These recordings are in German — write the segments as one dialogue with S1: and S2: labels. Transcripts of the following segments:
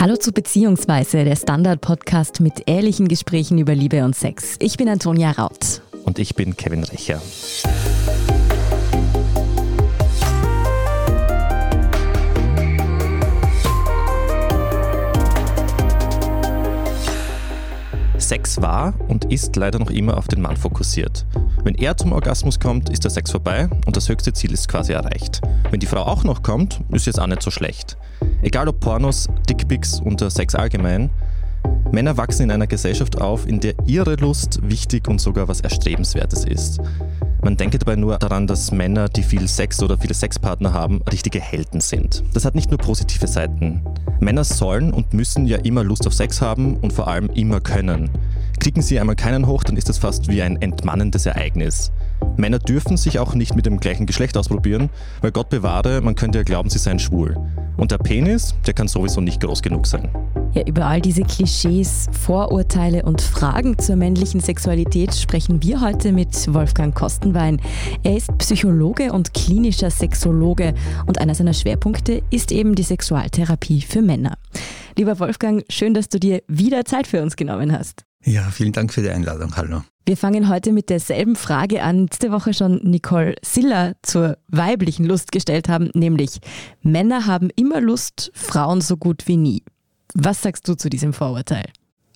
S1: Hallo zu Beziehungsweise, der Standard-Podcast mit ehrlichen Gesprächen über Liebe und Sex. Ich bin Antonia Raut.
S2: Und ich bin Kevin Recher. Sex war und ist leider noch immer auf den Mann fokussiert. Wenn er zum Orgasmus kommt, ist der Sex vorbei und das höchste Ziel ist quasi erreicht. Wenn die Frau auch noch kommt, ist jetzt auch nicht so schlecht. Egal ob Pornos, Dickpics oder Sex allgemein, Männer wachsen in einer Gesellschaft auf, in der ihre Lust wichtig und sogar was Erstrebenswertes ist. Man denke dabei nur daran, dass Männer, die viel Sex oder viele Sexpartner haben, richtige Helden sind. Das hat nicht nur positive Seiten. Männer sollen und müssen ja immer Lust auf Sex haben und vor allem immer können. Kriegen sie einmal keinen hoch, dann ist das fast wie ein entmannendes Ereignis. Männer dürfen sich auch nicht mit dem gleichen Geschlecht ausprobieren, weil Gott bewahre, man könnte ja glauben, sie seien schwul. Und der Penis, der kann sowieso nicht groß genug sein.
S1: Ja, über all diese Klischees, Vorurteile und Fragen zur männlichen Sexualität sprechen wir heute mit Wolfgang Kostenwein. Er ist Psychologe und klinischer Sexologe und einer seiner Schwerpunkte ist eben die Sexualtherapie für Männer. Lieber Wolfgang, schön, dass du dir wieder Zeit für uns genommen hast.
S3: Ja, vielen Dank für die Einladung. Hallo.
S1: Wir fangen heute mit derselben Frage an, letzte Woche schon Nicole Siller zur weiblichen Lust gestellt haben, nämlich Männer haben immer Lust, Frauen so gut wie nie. Was sagst du zu diesem Vorurteil?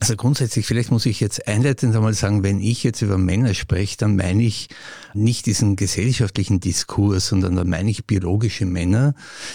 S3: Also grundsätzlich, vielleicht muss ich jetzt einleitend einmal sagen, wenn ich jetzt über Männer spreche, dann meine ich nicht diesen gesellschaftlichen Diskurs, sondern dann meine ich biologische Männer,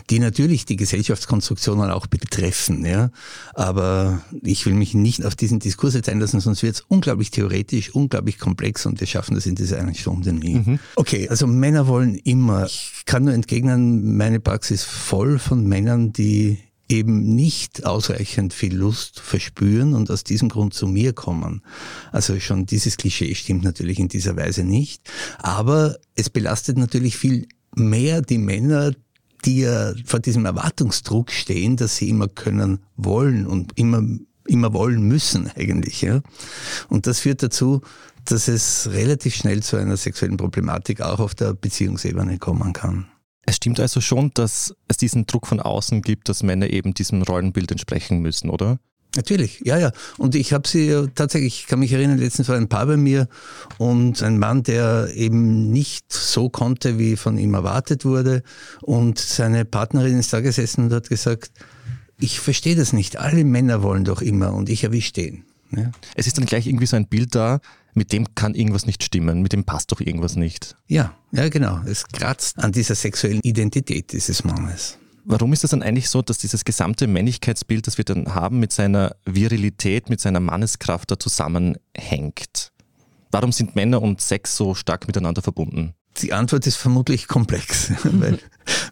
S3: die natürlich die Gesellschaftskonstruktionen auch betreffen. Ja. Aber ich will mich nicht auf diesen Diskurs jetzt einlassen, sonst wird es unglaublich theoretisch, unglaublich komplex und wir schaffen das in dieser einen Stunde nie. Mhm. Okay, also Männer wollen immer. Ich kann nur entgegnen, meine Praxis voll von Männern, die eben nicht ausreichend viel Lust verspüren und aus diesem Grund zu mir kommen. Also schon dieses Klischee stimmt natürlich in dieser Weise nicht. Aber es belastet natürlich viel mehr die Männer, die ja vor diesem Erwartungsdruck stehen, dass sie immer können wollen und immer immer wollen müssen eigentlich. Ja? Und das führt dazu, dass es relativ schnell zu einer sexuellen Problematik auch auf der Beziehungsebene kommen kann.
S2: Es stimmt also schon, dass es diesen Druck von außen gibt, dass Männer eben diesem Rollenbild entsprechen müssen, oder?
S3: Natürlich, ja, ja. Und ich habe sie tatsächlich, ich kann mich erinnern, letztens war ein Paar bei mir und ein Mann, der eben nicht so konnte, wie von ihm erwartet wurde. Und seine Partnerin ist da gesessen und hat gesagt, ich verstehe das nicht. Alle Männer wollen doch immer und ich erwische den.
S2: Ja. Es ist dann gleich irgendwie so ein Bild da, mit dem kann irgendwas nicht stimmen, mit dem passt doch irgendwas nicht.
S3: Ja, ja genau. Es kratzt an dieser sexuellen Identität dieses Mannes.
S2: Warum ist es dann eigentlich so, dass dieses gesamte Männlichkeitsbild, das wir dann haben, mit seiner Virilität, mit seiner Manneskraft da zusammenhängt? Warum sind Männer und Sex so stark miteinander verbunden?
S3: Die Antwort ist vermutlich komplex, weil,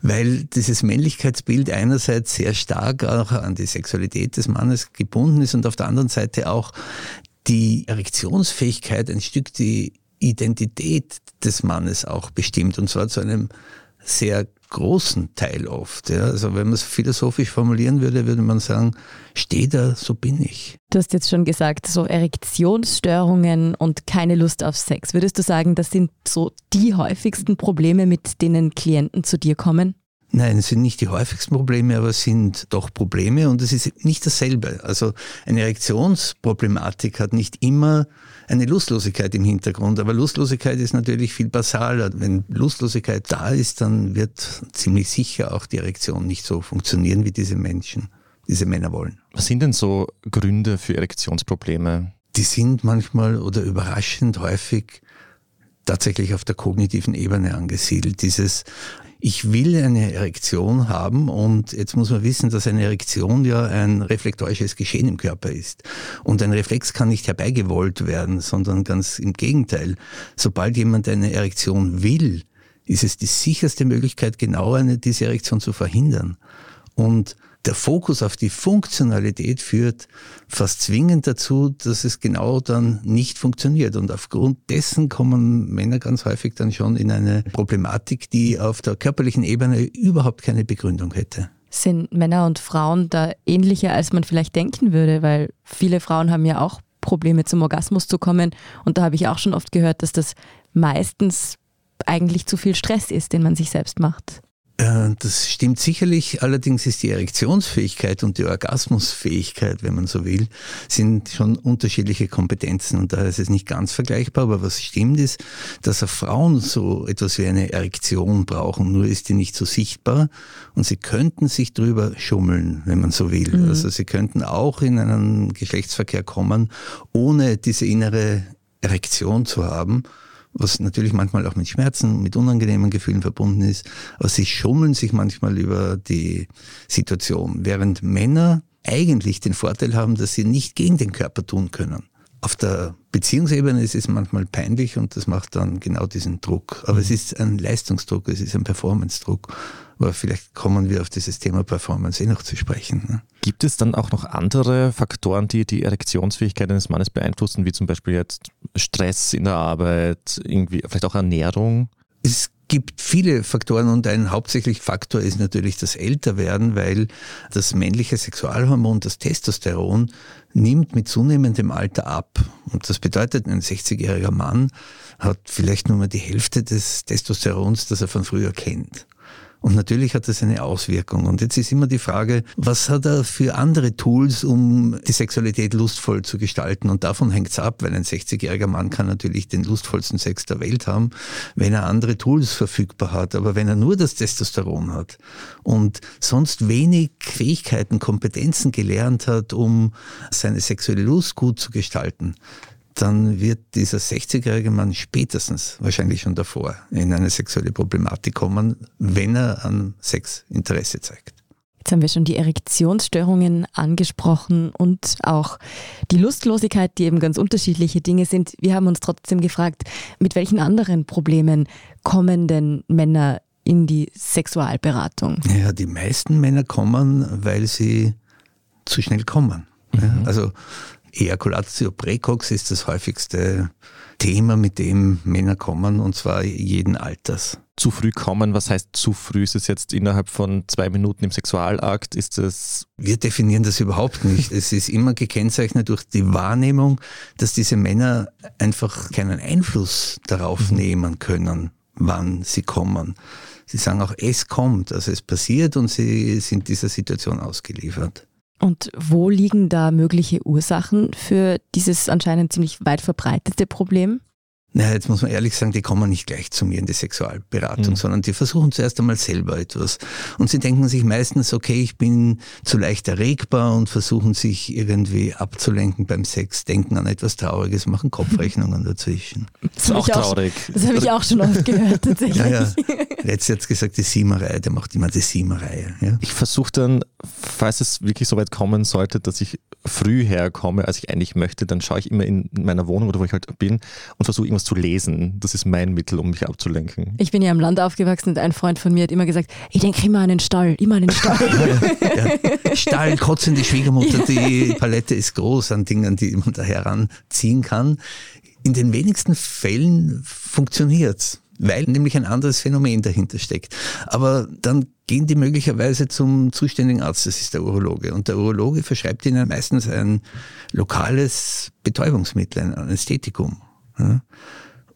S3: weil dieses Männlichkeitsbild einerseits sehr stark auch an die Sexualität des Mannes gebunden ist und auf der anderen Seite auch die Erektionsfähigkeit ein Stück die Identität des Mannes auch bestimmt und zwar zu einem sehr großen Teil oft. Ja. Also wenn man es philosophisch formulieren würde, würde man sagen, steh da, so bin ich.
S1: Du hast jetzt schon gesagt, so Erektionsstörungen und keine Lust auf Sex. Würdest du sagen, das sind so die häufigsten Probleme, mit denen Klienten zu dir kommen?
S3: Nein, es sind nicht die häufigsten Probleme, aber es sind doch Probleme und es ist nicht dasselbe. Also eine Erektionsproblematik hat nicht immer eine Lustlosigkeit im Hintergrund, aber Lustlosigkeit ist natürlich viel basaler. Wenn Lustlosigkeit da ist, dann wird ziemlich sicher auch die Erektion nicht so funktionieren, wie diese Menschen, diese Männer wollen.
S2: Was sind denn so Gründe für Erektionsprobleme?
S3: Die sind manchmal oder überraschend häufig tatsächlich auf der kognitiven Ebene angesiedelt. Dieses ich will eine Erektion haben und jetzt muss man wissen, dass eine Erektion ja ein reflektorisches Geschehen im Körper ist. Und ein Reflex kann nicht herbeigewollt werden, sondern ganz im Gegenteil. Sobald jemand eine Erektion will, ist es die sicherste Möglichkeit, genau eine, diese Erektion zu verhindern. Und der Fokus auf die Funktionalität führt fast zwingend dazu, dass es genau dann nicht funktioniert. Und aufgrund dessen kommen Männer ganz häufig dann schon in eine Problematik, die auf der körperlichen Ebene überhaupt keine Begründung hätte.
S1: Sind Männer und Frauen da ähnlicher, als man vielleicht denken würde? Weil viele Frauen haben ja auch Probleme zum Orgasmus zu kommen. Und da habe ich auch schon oft gehört, dass das meistens eigentlich zu viel Stress ist, den man sich selbst macht.
S3: Äh, das stimmt sicherlich, allerdings ist die Erektionsfähigkeit und die Orgasmusfähigkeit, wenn man so will, sind schon unterschiedliche Kompetenzen. Und daher ist es nicht ganz vergleichbar, aber was stimmt ist, dass auch Frauen so etwas wie eine Erektion brauchen, nur ist die nicht so sichtbar. Und sie könnten sich drüber schummeln, wenn man so will. Mhm. Also sie könnten auch in einen Geschlechtsverkehr kommen, ohne diese innere Erektion zu haben was natürlich manchmal auch mit Schmerzen, mit unangenehmen Gefühlen verbunden ist. Aber sie schummeln sich manchmal über die Situation, während Männer eigentlich den Vorteil haben, dass sie nicht gegen den Körper tun können. Auf der Beziehungsebene ist es manchmal peinlich und das macht dann genau diesen Druck. Aber mhm. es ist ein Leistungsdruck, es ist ein Performance-Druck. Aber vielleicht kommen wir auf dieses Thema Performance eh noch zu sprechen. Ne?
S2: Gibt es dann auch noch andere Faktoren, die die Erektionsfähigkeit eines Mannes beeinflussen, wie zum Beispiel jetzt Stress in der Arbeit, irgendwie vielleicht auch Ernährung?
S3: Es gibt viele Faktoren und ein hauptsächlicher Faktor ist natürlich das Älterwerden, weil das männliche Sexualhormon, das Testosteron, nimmt mit zunehmendem Alter ab. Und das bedeutet, ein 60-jähriger Mann hat vielleicht nur mal die Hälfte des Testosterons, das er von früher kennt. Und natürlich hat das eine Auswirkung. Und jetzt ist immer die Frage, was hat er für andere Tools, um die Sexualität lustvoll zu gestalten? Und davon hängt es ab, weil ein 60-jähriger Mann kann natürlich den lustvollsten Sex der Welt haben, wenn er andere Tools verfügbar hat. Aber wenn er nur das Testosteron hat und sonst wenig Fähigkeiten, Kompetenzen gelernt hat, um seine sexuelle Lust gut zu gestalten, dann wird dieser 60-jährige Mann spätestens, wahrscheinlich schon davor, in eine sexuelle Problematik kommen, wenn er an Sex Interesse zeigt.
S1: Jetzt haben wir schon die Erektionsstörungen angesprochen und auch die Lustlosigkeit, die eben ganz unterschiedliche Dinge sind. Wir haben uns trotzdem gefragt, mit welchen anderen Problemen kommen denn Männer in die Sexualberatung?
S3: Ja, die meisten Männer kommen, weil sie zu schnell kommen. Mhm. Ja, also Ejaculatio precox ist das häufigste Thema, mit dem Männer kommen, und zwar jeden Alters.
S2: Zu früh kommen, was heißt zu früh? Ist es jetzt innerhalb von zwei Minuten im Sexualakt? Ist es?
S3: Wir definieren das überhaupt nicht. es ist immer gekennzeichnet durch die Wahrnehmung, dass diese Männer einfach keinen Einfluss darauf mhm. nehmen können, wann sie kommen. Sie sagen auch, es kommt, also es passiert und sie sind dieser Situation ausgeliefert.
S1: Und wo liegen da mögliche Ursachen für dieses anscheinend ziemlich weit verbreitete Problem?
S3: Naja, jetzt muss man ehrlich sagen, die kommen nicht gleich zu mir in die Sexualberatung, mhm. sondern die versuchen zuerst einmal selber etwas. Und sie denken sich meistens, okay, ich bin zu leicht erregbar und versuchen sich irgendwie abzulenken beim Sex, denken an etwas Trauriges, machen Kopfrechnungen dazwischen.
S2: Das ist auch traurig.
S1: Auch, das habe ich auch schon oft gehört, tatsächlich. Ja, ja.
S3: Letztes hat gesagt, die Siemerei, der macht immer die Siemerei. Ja?
S2: Ich versuche dann, falls es wirklich so weit kommen sollte, dass ich früh herkomme, als ich eigentlich möchte, dann schaue ich immer in meiner Wohnung oder wo ich halt bin und versuche irgendwas zu lesen. Das ist mein Mittel, um mich abzulenken.
S1: Ich bin ja im Land aufgewachsen und ein Freund von mir hat immer gesagt, ich denke immer an den Stall, immer an den Stall.
S3: ja, Stall, kotzende Schwiegermutter, die Palette ist groß an Dingen, die man da heranziehen kann. In den wenigsten Fällen funktioniert's weil nämlich ein anderes Phänomen dahinter steckt. Aber dann gehen die möglicherweise zum zuständigen Arzt, das ist der Urologe. Und der Urologe verschreibt ihnen meistens ein lokales Betäubungsmittel, ein Anästhetikum.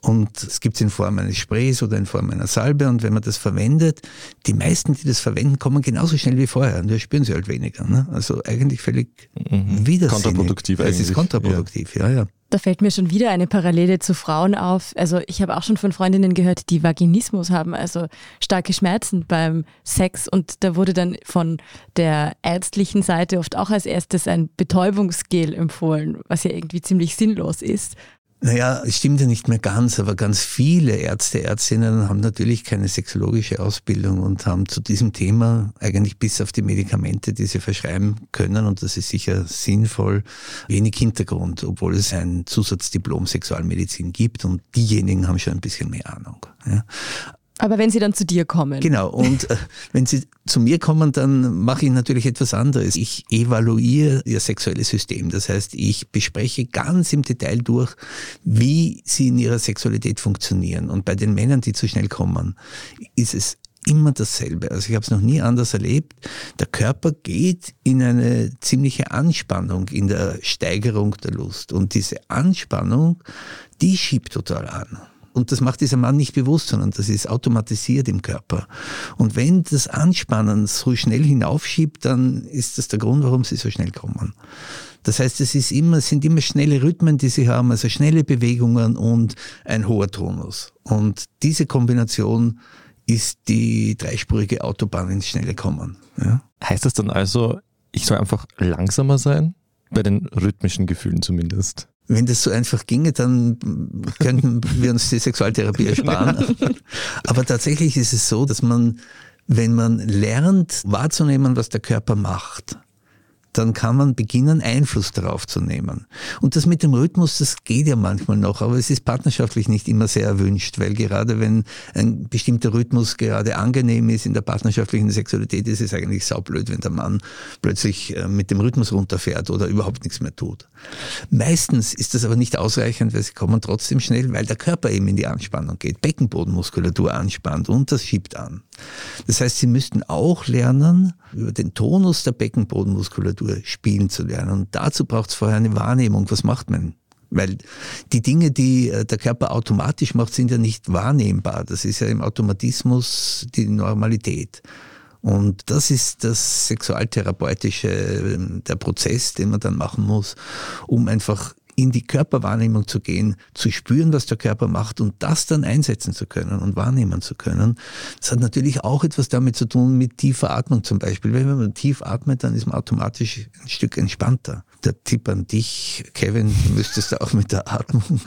S3: Und es gibt es in Form eines Sprays oder in Form einer Salbe. Und wenn man das verwendet, die meisten, die das verwenden, kommen genauso schnell wie vorher. Und da spüren sie halt weniger. Ne? Also eigentlich völlig mhm. widersinnig.
S2: Kontraproduktiv
S3: eigentlich. Es ist kontraproduktiv, ja. ja, ja.
S1: Da fällt mir schon wieder eine Parallele zu Frauen auf. Also ich habe auch schon von Freundinnen gehört, die Vaginismus haben, also starke Schmerzen beim Sex. Und da wurde dann von der ärztlichen Seite oft auch als erstes ein Betäubungsgel empfohlen, was ja irgendwie ziemlich sinnlos ist.
S3: Naja, es stimmt ja nicht mehr ganz, aber ganz viele Ärzte, Ärztinnen haben natürlich keine sexologische Ausbildung und haben zu diesem Thema eigentlich bis auf die Medikamente, die sie verschreiben können, und das ist sicher sinnvoll, wenig Hintergrund, obwohl es ein Zusatzdiplom Sexualmedizin gibt und diejenigen haben schon ein bisschen mehr Ahnung. Ja.
S1: Aber wenn sie dann zu dir kommen.
S3: Genau, und äh, wenn sie zu mir kommen, dann mache ich natürlich etwas anderes. Ich evaluiere ihr sexuelles System. Das heißt, ich bespreche ganz im Detail durch, wie sie in ihrer Sexualität funktionieren. Und bei den Männern, die zu schnell kommen, ist es immer dasselbe. Also ich habe es noch nie anders erlebt. Der Körper geht in eine ziemliche Anspannung in der Steigerung der Lust. Und diese Anspannung, die schiebt total an. Und das macht dieser Mann nicht bewusst, sondern das ist automatisiert im Körper. Und wenn das Anspannen so schnell hinaufschiebt, dann ist das der Grund, warum sie so schnell kommen. Das heißt, es ist immer, sind immer schnelle Rhythmen, die sie haben, also schnelle Bewegungen und ein hoher Tonus. Und diese Kombination ist die dreispurige Autobahn ins schnelle Kommen. Ja?
S2: Heißt das dann also, ich soll einfach langsamer sein? Bei den rhythmischen Gefühlen zumindest.
S3: Wenn das so einfach ginge, dann könnten wir uns die Sexualtherapie ersparen. Aber tatsächlich ist es so, dass man, wenn man lernt wahrzunehmen, was der Körper macht, dann kann man beginnen, Einfluss darauf zu nehmen. Und das mit dem Rhythmus, das geht ja manchmal noch, aber es ist partnerschaftlich nicht immer sehr erwünscht, weil gerade wenn ein bestimmter Rhythmus gerade angenehm ist in der partnerschaftlichen Sexualität, ist es eigentlich saublöd, wenn der Mann plötzlich äh, mit dem Rhythmus runterfährt oder überhaupt nichts mehr tut. Meistens ist das aber nicht ausreichend, weil sie kommen trotzdem schnell, weil der Körper eben in die Anspannung geht, Beckenbodenmuskulatur anspannt und das schiebt an. Das heißt, sie müssten auch lernen, über den Tonus der Beckenbodenmuskulatur spielen zu lernen. Und dazu braucht es vorher eine Wahrnehmung. Was macht man? Weil die Dinge, die äh, der Körper automatisch macht, sind ja nicht wahrnehmbar. Das ist ja im Automatismus die Normalität. Und das ist das sexualtherapeutische, ähm, der Prozess, den man dann machen muss, um einfach in die Körperwahrnehmung zu gehen, zu spüren, was der Körper macht und das dann einsetzen zu können und wahrnehmen zu können. Das hat natürlich auch etwas damit zu tun mit tiefer Atmung zum Beispiel. Wenn man tief atmet, dann ist man automatisch ein Stück entspannter. Der Tipp an dich, Kevin, du müsstest auch mit der Atmung.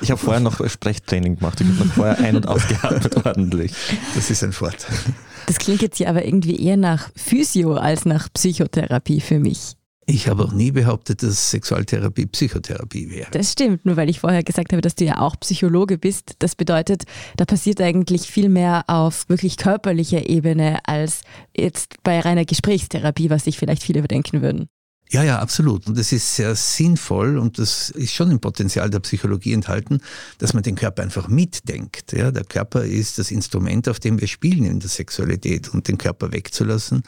S2: Ich habe vorher noch Sprechtraining gemacht. Ich habe noch vorher ein- und ausgeatmet ordentlich.
S3: Das ist ein Vorteil.
S1: Das klingt jetzt ja aber irgendwie eher nach Physio als nach Psychotherapie für mich.
S3: Ich habe auch nie behauptet, dass Sexualtherapie Psychotherapie wäre.
S1: Das stimmt, nur weil ich vorher gesagt habe, dass du ja auch Psychologe bist. Das bedeutet, da passiert eigentlich viel mehr auf wirklich körperlicher Ebene als jetzt bei reiner Gesprächstherapie, was sich vielleicht viele überdenken würden.
S3: Ja, ja, absolut. Und das ist sehr sinnvoll und das ist schon im Potenzial der Psychologie enthalten, dass man den Körper einfach mitdenkt. Ja, der Körper ist das Instrument, auf dem wir spielen in der Sexualität und den Körper wegzulassen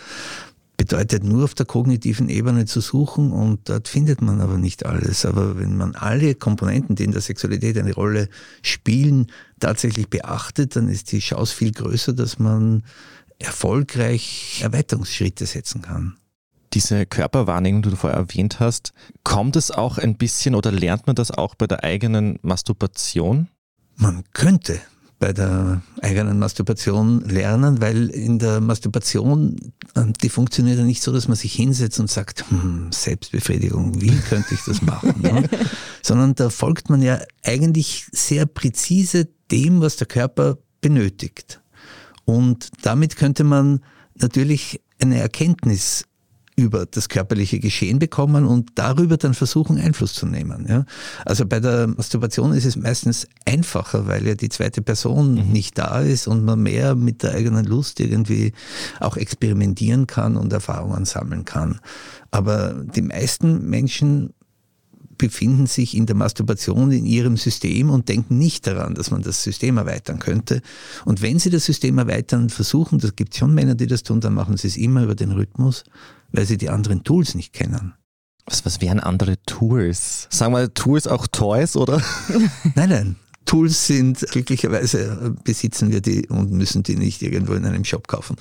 S3: bedeutet nur auf der kognitiven Ebene zu suchen und dort findet man aber nicht alles. Aber wenn man alle Komponenten, die in der Sexualität eine Rolle spielen, tatsächlich beachtet, dann ist die Chance viel größer, dass man erfolgreich Erweiterungsschritte setzen kann.
S2: Diese Körperwahrnehmung, die du vorher erwähnt hast, kommt es auch ein bisschen oder lernt man das auch bei der eigenen Masturbation?
S3: Man könnte bei der eigenen Masturbation lernen, weil in der Masturbation, ähm, die funktioniert ja nicht so, dass man sich hinsetzt und sagt, hm, Selbstbefriedigung, wie könnte ich das machen? ne? Sondern da folgt man ja eigentlich sehr präzise dem, was der Körper benötigt. Und damit könnte man natürlich eine Erkenntnis über das körperliche Geschehen bekommen und darüber dann versuchen, Einfluss zu nehmen. Ja? Also bei der Masturbation ist es meistens einfacher, weil ja die zweite Person mhm. nicht da ist und man mehr mit der eigenen Lust irgendwie auch experimentieren kann und Erfahrungen sammeln kann. Aber die meisten Menschen befinden sich in der Masturbation in ihrem System und denken nicht daran, dass man das System erweitern könnte. Und wenn sie das System erweitern versuchen, das gibt schon Männer, die das tun, dann machen sie es immer über den Rhythmus weil sie die anderen Tools nicht kennen.
S2: Was, was wären andere Tools? Sagen wir Tools auch Toys, oder?
S3: nein, nein. Tools sind, glücklicherweise besitzen wir die und müssen die nicht irgendwo in einem Shop kaufen.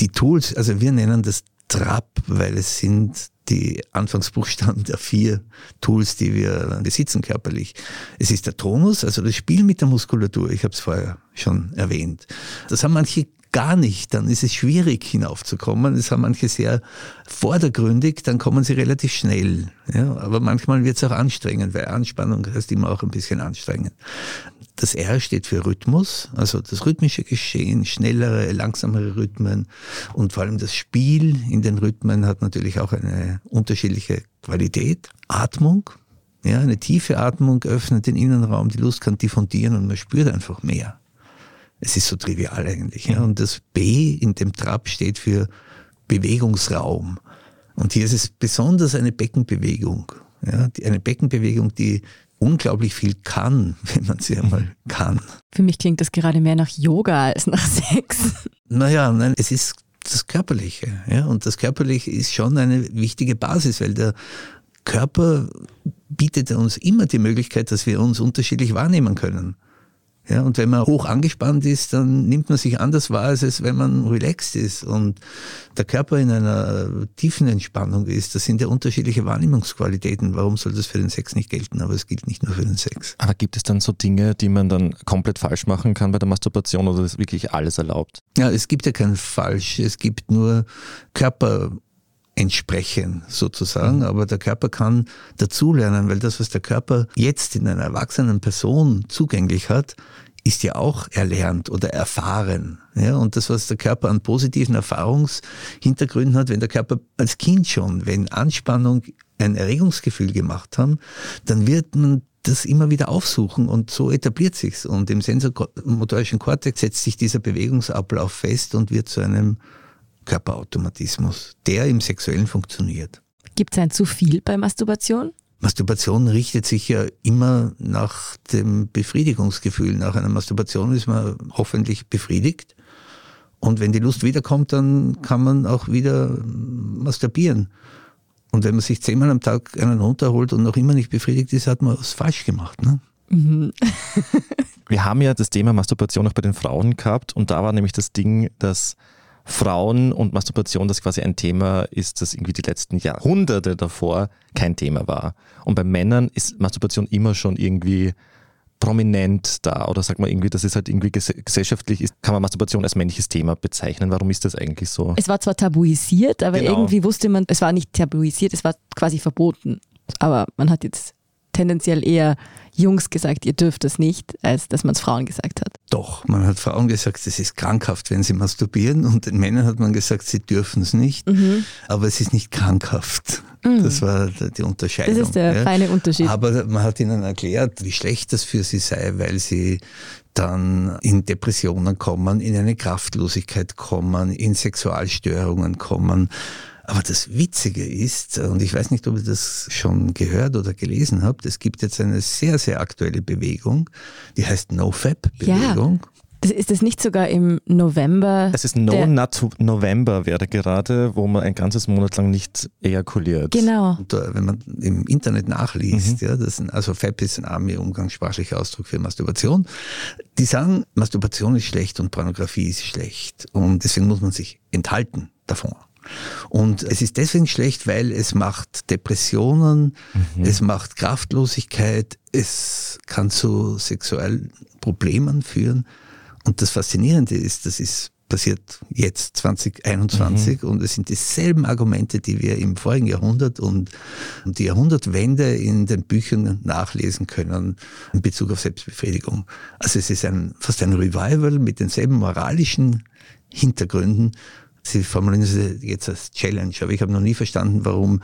S3: Die Tools, also wir nennen das Trap, weil es sind die Anfangsbuchstaben der vier Tools, die wir besitzen körperlich. Es ist der Tonus, also das Spiel mit der Muskulatur, ich habe es vorher schon erwähnt. Das haben manche gar nicht, dann ist es schwierig hinaufzukommen. Das haben manche sehr vordergründig, dann kommen sie relativ schnell. Ja, aber manchmal wird es auch anstrengend, weil Anspannung heißt immer auch ein bisschen anstrengend. Das R steht für Rhythmus, also das rhythmische Geschehen, schnellere, langsamere Rhythmen und vor allem das Spiel in den Rhythmen hat natürlich auch eine unterschiedliche Qualität. Atmung, ja, eine tiefe Atmung öffnet den Innenraum, die Lust kann diffundieren und man spürt einfach mehr. Es ist so trivial eigentlich. Ja. Und das B in dem Trab steht für Bewegungsraum. Und hier ist es besonders eine Beckenbewegung. Ja, eine Beckenbewegung, die unglaublich viel kann, wenn man sie einmal kann.
S1: Für mich klingt das gerade mehr nach Yoga als nach Sex.
S3: Naja, nein, es ist das Körperliche. Ja? Und das Körperliche ist schon eine wichtige Basis, weil der Körper bietet uns immer die Möglichkeit, dass wir uns unterschiedlich wahrnehmen können. Ja, und wenn man hoch angespannt ist, dann nimmt man sich anders wahr, als es, wenn man relaxed ist und der Körper in einer tiefen Entspannung ist. Das sind ja unterschiedliche Wahrnehmungsqualitäten. Warum soll das für den Sex nicht gelten? Aber es gilt nicht nur für den Sex.
S2: Aber gibt es dann so Dinge, die man dann komplett falsch machen kann bei der Masturbation oder ist wirklich alles erlaubt?
S3: Ja, es gibt ja kein Falsch. Es gibt nur Körper entsprechen sozusagen, mhm. aber der Körper kann dazulernen, weil das, was der Körper jetzt in einer erwachsenen Person zugänglich hat, ist ja auch erlernt oder erfahren. Ja, und das, was der Körper an positiven Erfahrungshintergründen hat, wenn der Körper als Kind schon, wenn Anspannung ein Erregungsgefühl gemacht haben, dann wird man das immer wieder aufsuchen und so etabliert sich's. Und im sensormotorischen Kortex setzt sich dieser Bewegungsablauf fest und wird zu einem Körperautomatismus, der im Sexuellen funktioniert.
S1: Gibt es ein zu viel bei Masturbation?
S3: Masturbation richtet sich ja immer nach dem Befriedigungsgefühl. Nach einer Masturbation ist man hoffentlich befriedigt. Und wenn die Lust wiederkommt, dann kann man auch wieder masturbieren. Und wenn man sich zehnmal am Tag einen runterholt und noch immer nicht befriedigt ist, hat man was falsch gemacht. Ne? Mhm.
S2: Wir haben ja das Thema Masturbation auch bei den Frauen gehabt und da war nämlich das Ding, dass Frauen und Masturbation das quasi ein Thema ist, das irgendwie die letzten Jahrhunderte davor kein Thema war. Und bei Männern ist Masturbation immer schon irgendwie prominent da oder sagt man irgendwie, dass es halt irgendwie gesellschaftlich ist, kann man Masturbation als männliches Thema bezeichnen. Warum ist das eigentlich so?
S1: Es war zwar tabuisiert, aber genau. irgendwie wusste man, es war nicht tabuisiert, es war quasi verboten. Aber man hat jetzt tendenziell eher Jungs gesagt, ihr dürft das nicht, als dass man es Frauen gesagt hat.
S3: Doch, man hat Frauen gesagt, es ist krankhaft, wenn sie masturbieren und den Männern hat man gesagt, sie dürfen es nicht, mhm. aber es ist nicht krankhaft. Mhm. Das war die Unterscheidung.
S1: Das ist der ja. feine Unterschied.
S3: Aber man hat ihnen erklärt, wie schlecht das für sie sei, weil sie dann in Depressionen kommen, in eine Kraftlosigkeit kommen, in Sexualstörungen kommen. Aber das Witzige ist, und ich weiß nicht, ob ihr das schon gehört oder gelesen habt, es gibt jetzt eine sehr, sehr aktuelle Bewegung, die heißt NoFap-Bewegung. Ja.
S1: Ist das nicht sogar im November?
S2: Es ist No Nut November wäre gerade, wo man ein ganzes Monat lang nicht ejakuliert.
S1: Genau.
S3: Und, wenn man im Internet nachliest, mhm. ja, das sind, also FAP ist ein arme umgangssprachlicher Ausdruck für Masturbation. Die sagen, Masturbation ist schlecht und Pornografie ist schlecht. Und deswegen muss man sich enthalten davon. Und es ist deswegen schlecht, weil es macht Depressionen, mhm. es macht Kraftlosigkeit, es kann zu sexuellen Problemen führen. Und das Faszinierende ist, das ist passiert jetzt 2021 mhm. und es sind dieselben Argumente, die wir im vorigen Jahrhundert und die Jahrhundertwende in den Büchern nachlesen können in Bezug auf Selbstbefriedigung. Also es ist ein, fast ein Revival mit denselben moralischen Hintergründen Sie formulieren es jetzt als Challenge, aber ich habe noch nie verstanden, warum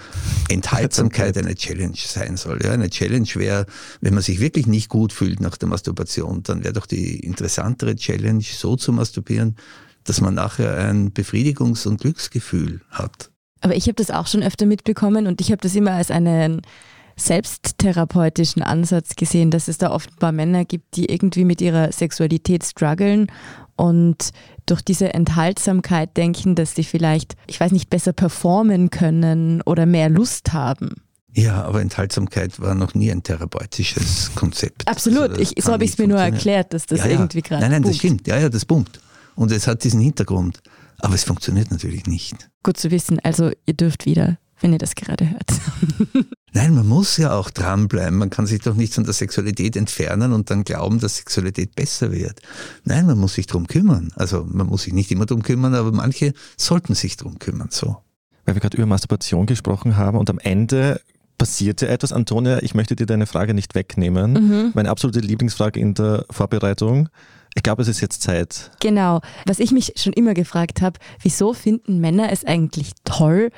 S3: Enthaltsamkeit eine Challenge sein soll. Ja, eine Challenge wäre, wenn man sich wirklich nicht gut fühlt nach der Masturbation, dann wäre doch die interessantere Challenge, so zu masturbieren, dass man nachher ein Befriedigungs- und Glücksgefühl hat.
S1: Aber ich habe das auch schon öfter mitbekommen und ich habe das immer als einen selbsttherapeutischen Ansatz gesehen, dass es da offenbar Männer gibt, die irgendwie mit ihrer Sexualität strugglen und durch diese Enthaltsamkeit denken, dass sie vielleicht, ich weiß nicht, besser performen können oder mehr Lust haben.
S3: Ja, aber Enthaltsamkeit war noch nie ein therapeutisches Konzept.
S1: Absolut, also ich, so habe ich es mir nur erklärt, dass das ja, ja. irgendwie gerade.
S3: Nein, nein, boomt. das stimmt. Ja, ja, das pumpt. Und es hat diesen Hintergrund. Aber es funktioniert natürlich nicht.
S1: Gut zu wissen, also ihr dürft wieder wenn ihr das gerade hört.
S3: Nein, man muss ja auch dranbleiben. Man kann sich doch nicht von der Sexualität entfernen und dann glauben, dass Sexualität besser wird. Nein, man muss sich drum kümmern. Also man muss sich nicht immer drum kümmern, aber manche sollten sich drum kümmern. So.
S2: Weil wir gerade über Masturbation gesprochen haben und am Ende passierte etwas. Antonia, ich möchte dir deine Frage nicht wegnehmen. Mhm. Meine absolute Lieblingsfrage in der Vorbereitung. Ich glaube, es ist jetzt Zeit.
S1: Genau. Was ich mich schon immer gefragt habe, wieso finden Männer es eigentlich toll,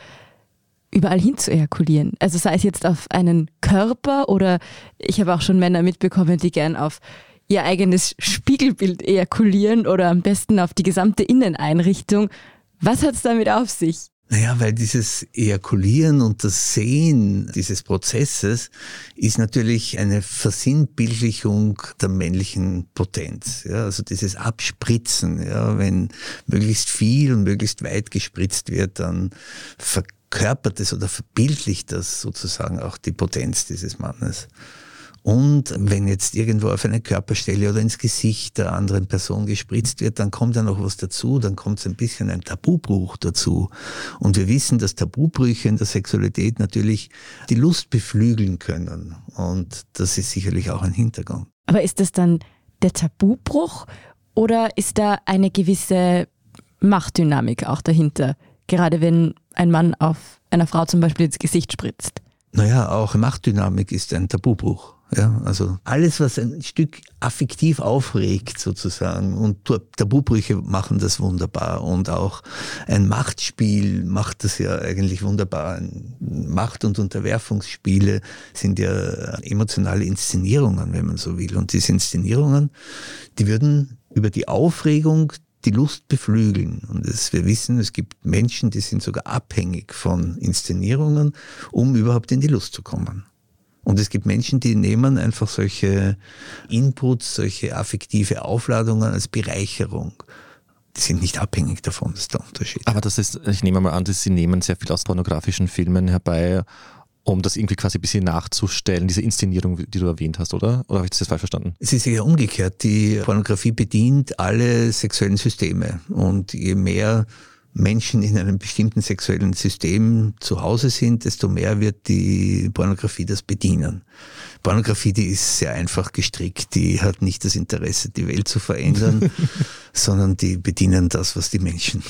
S1: überall hin zu ejakulieren. Also sei es jetzt auf einen Körper oder ich habe auch schon Männer mitbekommen, die gern auf ihr eigenes Spiegelbild ejakulieren oder am besten auf die gesamte Inneneinrichtung. Was hat es damit auf sich?
S3: Naja, weil dieses Ejakulieren und das Sehen dieses Prozesses ist natürlich eine Versinnbildlichung der männlichen Potenz. Ja, also dieses Abspritzen, ja, wenn möglichst viel und möglichst weit gespritzt wird, dann verkörpert es oder verbildlicht das sozusagen auch die Potenz dieses Mannes. Und wenn jetzt irgendwo auf eine Körperstelle oder ins Gesicht der anderen Person gespritzt wird, dann kommt ja noch was dazu, dann kommt es ein bisschen ein Tabubruch dazu. Und wir wissen, dass Tabubrüche in der Sexualität natürlich die Lust beflügeln können. Und das ist sicherlich auch ein Hintergrund.
S1: Aber ist das dann der Tabubruch oder ist da eine gewisse Machtdynamik auch dahinter? Gerade wenn ein Mann auf einer Frau zum Beispiel ins Gesicht spritzt.
S3: Naja, auch Machtdynamik ist ein Tabubruch. Ja, also alles, was ein Stück affektiv aufregt sozusagen und Tabubrüche machen das wunderbar und auch ein Machtspiel macht das ja eigentlich wunderbar. Macht- und Unterwerfungsspiele sind ja emotionale Inszenierungen, wenn man so will. Und diese Inszenierungen, die würden über die Aufregung die Lust beflügeln. Und es, wir wissen, es gibt Menschen, die sind sogar abhängig von Inszenierungen, um überhaupt in die Lust zu kommen. Und es gibt Menschen, die nehmen einfach solche Inputs, solche affektive Aufladungen als Bereicherung. Die sind nicht abhängig davon, das ist der Unterschied.
S2: Aber das ist, ich nehme mal an, dass Sie nehmen sehr viel aus pornografischen Filmen herbei, um das irgendwie quasi ein bisschen nachzustellen, diese Inszenierung, die du erwähnt hast, oder? Oder habe ich das falsch verstanden?
S3: Es ist eher umgekehrt. Die Pornografie bedient alle sexuellen Systeme. Und je mehr Menschen in einem bestimmten sexuellen System zu Hause sind, desto mehr wird die Pornografie das bedienen. Pornografie, die ist sehr einfach gestrickt, die hat nicht das Interesse, die Welt zu verändern, sondern die bedienen das, was die Menschen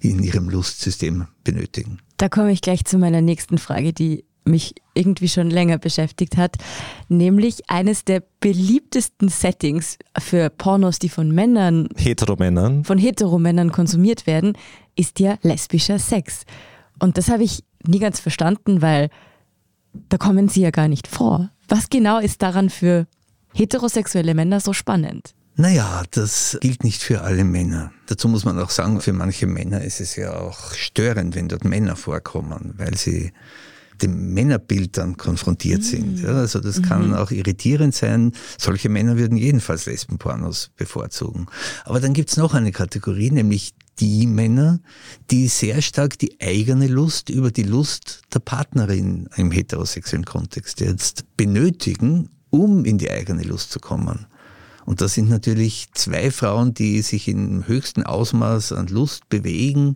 S3: in ihrem Lustsystem benötigen.
S1: Da komme ich gleich zu meiner nächsten Frage, die mich irgendwie schon länger beschäftigt hat, nämlich eines der beliebtesten Settings für Pornos, die von Männern,
S2: Heteromännern,
S1: von Heteromännern konsumiert werden, ist ja lesbischer Sex. Und das habe ich nie ganz verstanden, weil da kommen sie ja gar nicht vor. Was genau ist daran für heterosexuelle Männer so spannend?
S3: Naja, das gilt nicht für alle Männer. Dazu muss man auch sagen, für manche Männer ist es ja auch störend, wenn dort Männer vorkommen, weil sie dem Männerbild dann konfrontiert sind. Mhm. Ja, also das kann mhm. auch irritierend sein. Solche Männer würden jedenfalls Lesbenpornos bevorzugen. Aber dann gibt's noch eine Kategorie, nämlich die Männer, die sehr stark die eigene Lust über die Lust der Partnerin im heterosexuellen Kontext jetzt benötigen, um in die eigene Lust zu kommen. Und das sind natürlich zwei Frauen, die sich im höchsten Ausmaß an Lust bewegen,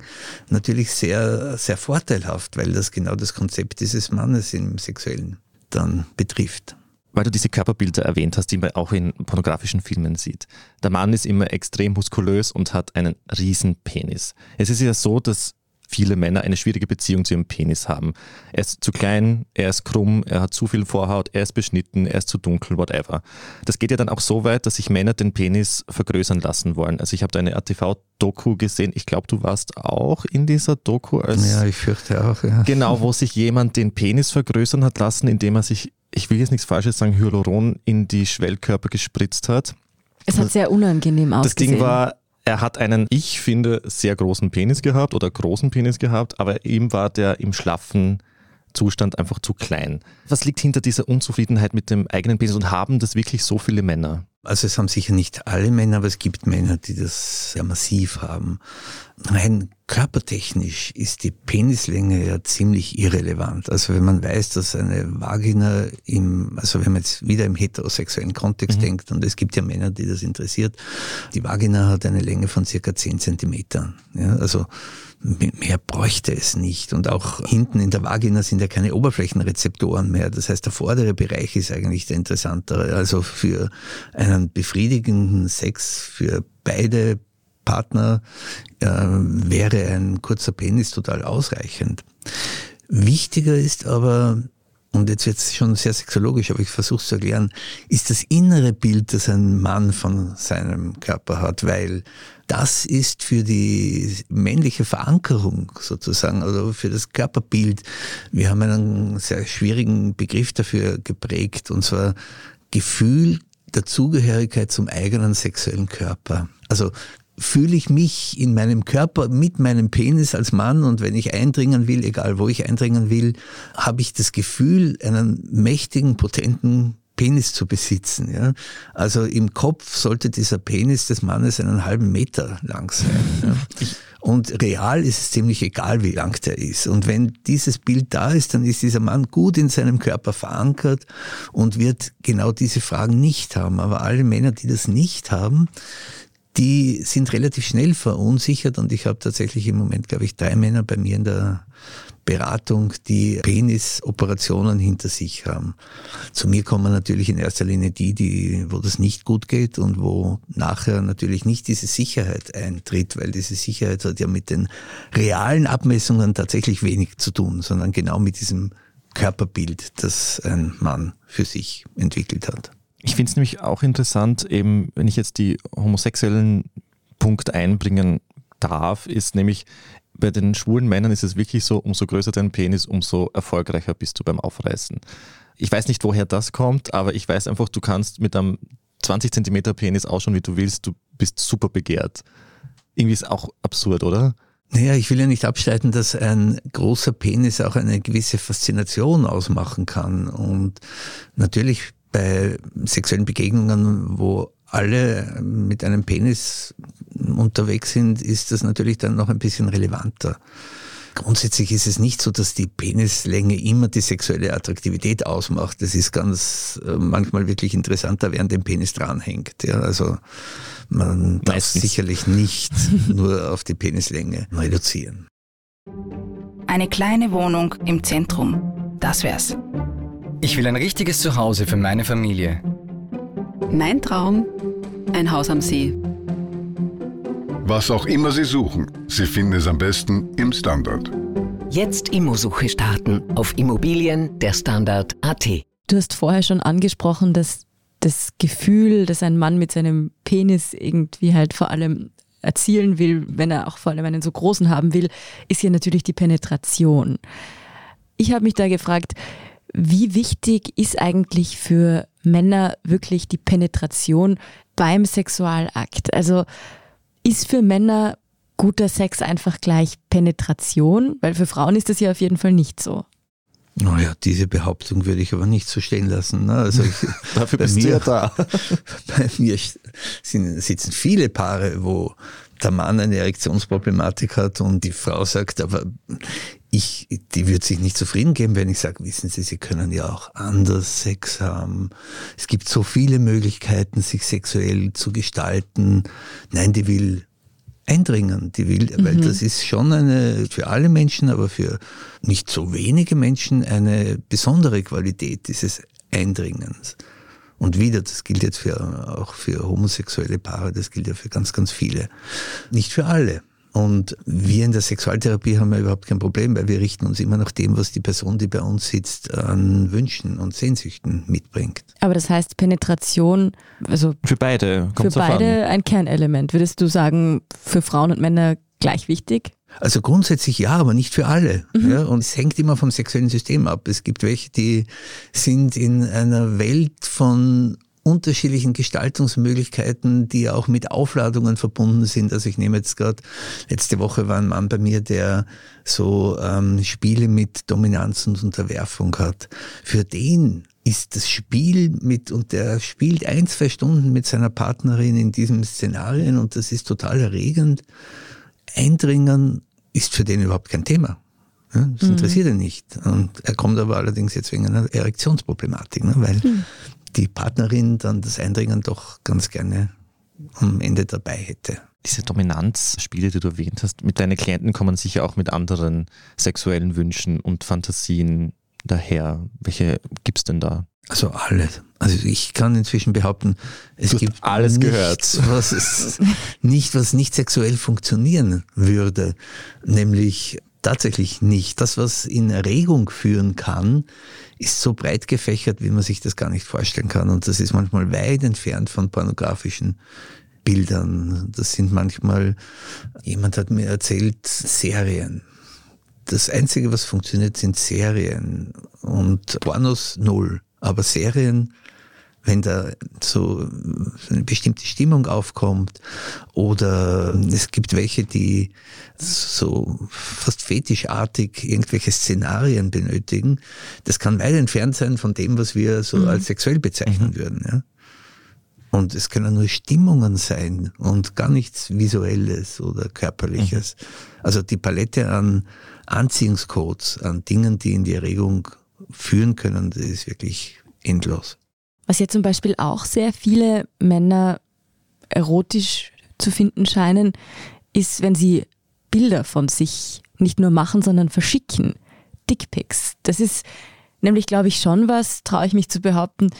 S3: natürlich sehr, sehr vorteilhaft, weil das genau das Konzept dieses Mannes im Sexuellen dann betrifft.
S2: Weil du diese Körperbilder erwähnt hast, die man auch in pornografischen Filmen sieht. Der Mann ist immer extrem muskulös und hat einen riesen Penis. Es ist ja so, dass viele Männer eine schwierige Beziehung zu ihrem Penis haben. Er ist zu klein, er ist krumm, er hat zu viel Vorhaut, er ist beschnitten, er ist zu dunkel, whatever. Das geht ja dann auch so weit, dass sich Männer den Penis vergrößern lassen wollen. Also ich habe da eine ATV-Doku gesehen, ich glaube, du warst auch in dieser Doku.
S3: Als ja, ich fürchte auch, ja.
S2: Genau, wo sich jemand den Penis vergrößern hat lassen, indem er sich, ich will jetzt nichts Falsches sagen, Hyaluron in die Schwellkörper gespritzt hat.
S1: Es hat sehr unangenehm ausgesehen.
S2: Das Ding war er hat einen, ich finde, sehr großen Penis gehabt oder großen Penis gehabt, aber ihm war der im schlaffen Zustand einfach zu klein. Was liegt hinter dieser Unzufriedenheit mit dem eigenen Penis und haben das wirklich so viele Männer?
S3: Also es haben sicher nicht alle Männer, aber es gibt Männer, die das sehr massiv haben. Rein körpertechnisch ist die Penislänge ja ziemlich irrelevant. Also wenn man weiß, dass eine Vagina im, also wenn man jetzt wieder im heterosexuellen Kontext mhm. denkt, und es gibt ja Männer, die das interessiert, die Vagina hat eine Länge von circa 10 Zentimetern. Ja, also mehr bräuchte es nicht. Und auch hinten in der Vagina sind ja keine Oberflächenrezeptoren mehr. Das heißt, der vordere Bereich ist eigentlich der interessantere. Also für einen befriedigenden Sex für beide Partner äh, wäre ein kurzer Penis total ausreichend. Wichtiger ist aber, und jetzt wird es schon sehr sexologisch, aber ich versuche es zu erklären, ist das innere Bild, das ein Mann von seinem Körper hat, weil das ist für die männliche Verankerung sozusagen, also für das Körperbild. Wir haben einen sehr schwierigen Begriff dafür geprägt, und zwar Gefühl der Zugehörigkeit zum eigenen sexuellen Körper. Also fühle ich mich in meinem Körper mit meinem Penis als Mann und wenn ich eindringen will, egal wo ich eindringen will, habe ich das Gefühl, einen mächtigen, potenten Penis zu besitzen. Ja? Also im Kopf sollte dieser Penis des Mannes einen halben Meter lang sein. Ja? Und real ist es ziemlich egal, wie lang der ist. Und wenn dieses Bild da ist, dann ist dieser Mann gut in seinem Körper verankert und wird genau diese Fragen nicht haben. Aber alle Männer, die das nicht haben, die sind relativ schnell verunsichert und ich habe tatsächlich im Moment, glaube ich, drei Männer bei mir in der Beratung, die Penisoperationen hinter sich haben. Zu mir kommen natürlich in erster Linie die, die, wo das nicht gut geht und wo nachher natürlich nicht diese Sicherheit eintritt, weil diese Sicherheit hat ja mit den realen Abmessungen tatsächlich wenig zu tun, sondern genau mit diesem Körperbild, das ein Mann für sich entwickelt hat.
S2: Ich finde es nämlich auch interessant, eben, wenn ich jetzt die homosexuellen Punkt einbringen darf, ist nämlich, bei den schwulen Männern ist es wirklich so, umso größer dein Penis, umso erfolgreicher bist du beim Aufreißen. Ich weiß nicht, woher das kommt, aber ich weiß einfach, du kannst mit einem 20 Zentimeter Penis ausschauen, wie du willst, du bist super begehrt. Irgendwie ist auch absurd, oder?
S3: Naja, ich will ja nicht abstreiten, dass ein großer Penis auch eine gewisse Faszination ausmachen kann. Und natürlich bei sexuellen Begegnungen, wo alle mit einem Penis unterwegs sind, ist das natürlich dann noch ein bisschen relevanter. Grundsätzlich ist es nicht so, dass die Penislänge immer die sexuelle Attraktivität ausmacht. Das ist ganz äh, manchmal wirklich interessanter, während dem Penis dranhängt. Ja, also man darf Meistens. sicherlich nicht nur auf die Penislänge reduzieren.
S4: Eine kleine Wohnung im Zentrum. Das wär's.
S5: Ich will ein richtiges Zuhause für meine Familie.
S6: Mein Traum, ein Haus am See.
S7: Was auch immer Sie suchen, Sie finden es am besten im Standard.
S8: Jetzt Immosuche starten auf Immobilien der Standard.at.
S1: Du hast vorher schon angesprochen, dass das Gefühl, das ein Mann mit seinem Penis irgendwie halt vor allem erzielen will, wenn er auch vor allem einen so großen haben will, ist ja natürlich die Penetration. Ich habe mich da gefragt, wie wichtig ist eigentlich für Männer wirklich die Penetration beim Sexualakt? Also ist für Männer guter Sex einfach gleich Penetration? Weil für Frauen ist das ja auf jeden Fall nicht so.
S3: Naja, diese Behauptung würde ich aber nicht so stehen lassen. Ne? Also ich,
S2: Dafür bist mir, du ja da.
S3: bei mir sind, sitzen viele Paare, wo der Mann eine Erektionsproblematik hat und die Frau sagt, aber ich, die wird sich nicht zufrieden geben, wenn ich sage, wissen Sie, Sie können ja auch anders Sex haben. Es gibt so viele Möglichkeiten, sich sexuell zu gestalten. Nein, die will eindringen, die will, mhm. weil das ist schon eine, für alle Menschen, aber für nicht so wenige Menschen eine besondere Qualität dieses Eindringens. Und wieder, das gilt jetzt für, auch für homosexuelle Paare, das gilt ja für ganz, ganz viele. Nicht für alle. Und wir in der Sexualtherapie haben ja überhaupt kein Problem, weil wir richten uns immer nach dem, was die Person, die bei uns sitzt, an Wünschen und Sehnsüchten mitbringt.
S1: Aber das heißt Penetration, also
S2: für beide,
S1: für beide ein Kernelement. Würdest du sagen, für Frauen und Männer gleich wichtig?
S3: Also grundsätzlich ja, aber nicht für alle. Mhm. Ja, und es hängt immer vom sexuellen System ab. Es gibt welche, die sind in einer Welt von unterschiedlichen Gestaltungsmöglichkeiten, die auch mit Aufladungen verbunden sind. Also ich nehme jetzt gerade, letzte Woche war ein Mann bei mir, der so ähm, Spiele mit Dominanz und Unterwerfung hat. Für den ist das Spiel mit, und der spielt ein, zwei Stunden mit seiner Partnerin in diesem Szenarien und das ist total erregend. Eindringen ist für den überhaupt kein Thema. das mhm. interessiert ihn nicht. Und er kommt aber allerdings jetzt wegen einer Erektionsproblematik, ne, weil mhm die Partnerin dann das Eindringen doch ganz gerne am Ende dabei hätte.
S2: Diese Dominanzspiele, die du erwähnt hast, mit deinen Klienten kommen sicher auch mit anderen sexuellen Wünschen und Fantasien daher. Welche gibt es denn da?
S3: Also alles. Also ich kann inzwischen behaupten, es
S2: du
S3: gibt
S2: alles
S3: nichts,
S2: gehört.
S3: Was es, nicht, was nicht sexuell funktionieren würde. Nämlich tatsächlich nicht. Das, was in Erregung führen kann, ist so breit gefächert, wie man sich das gar nicht vorstellen kann. Und das ist manchmal weit entfernt von pornografischen Bildern. Das sind manchmal, jemand hat mir erzählt, Serien. Das Einzige, was funktioniert, sind Serien. Und Pornos null. Aber Serien wenn da so eine bestimmte Stimmung aufkommt oder es gibt welche, die so fast fetischartig irgendwelche Szenarien benötigen, das kann weit entfernt sein von dem, was wir so mhm. als sexuell bezeichnen mhm. würden. Ja? Und es können nur Stimmungen sein und gar nichts Visuelles oder Körperliches. Mhm. Also die Palette an Anziehungscodes, an Dingen, die in die Erregung führen können, das ist wirklich endlos.
S1: Was ja zum Beispiel auch sehr viele Männer erotisch zu finden scheinen, ist, wenn sie Bilder von sich nicht nur machen, sondern verschicken. Dickpics. Das ist nämlich, glaube ich, schon was, traue ich mich zu behaupten,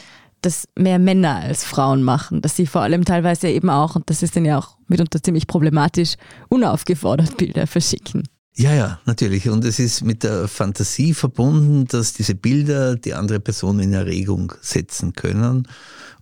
S1: das mehr Männer als Frauen machen, dass sie vor allem teilweise eben auch, und das ist dann ja auch mitunter ziemlich problematisch, unaufgefordert Bilder verschicken.
S3: Ja, ja, natürlich. Und es ist mit der Fantasie verbunden, dass diese Bilder die andere Person in Erregung setzen können.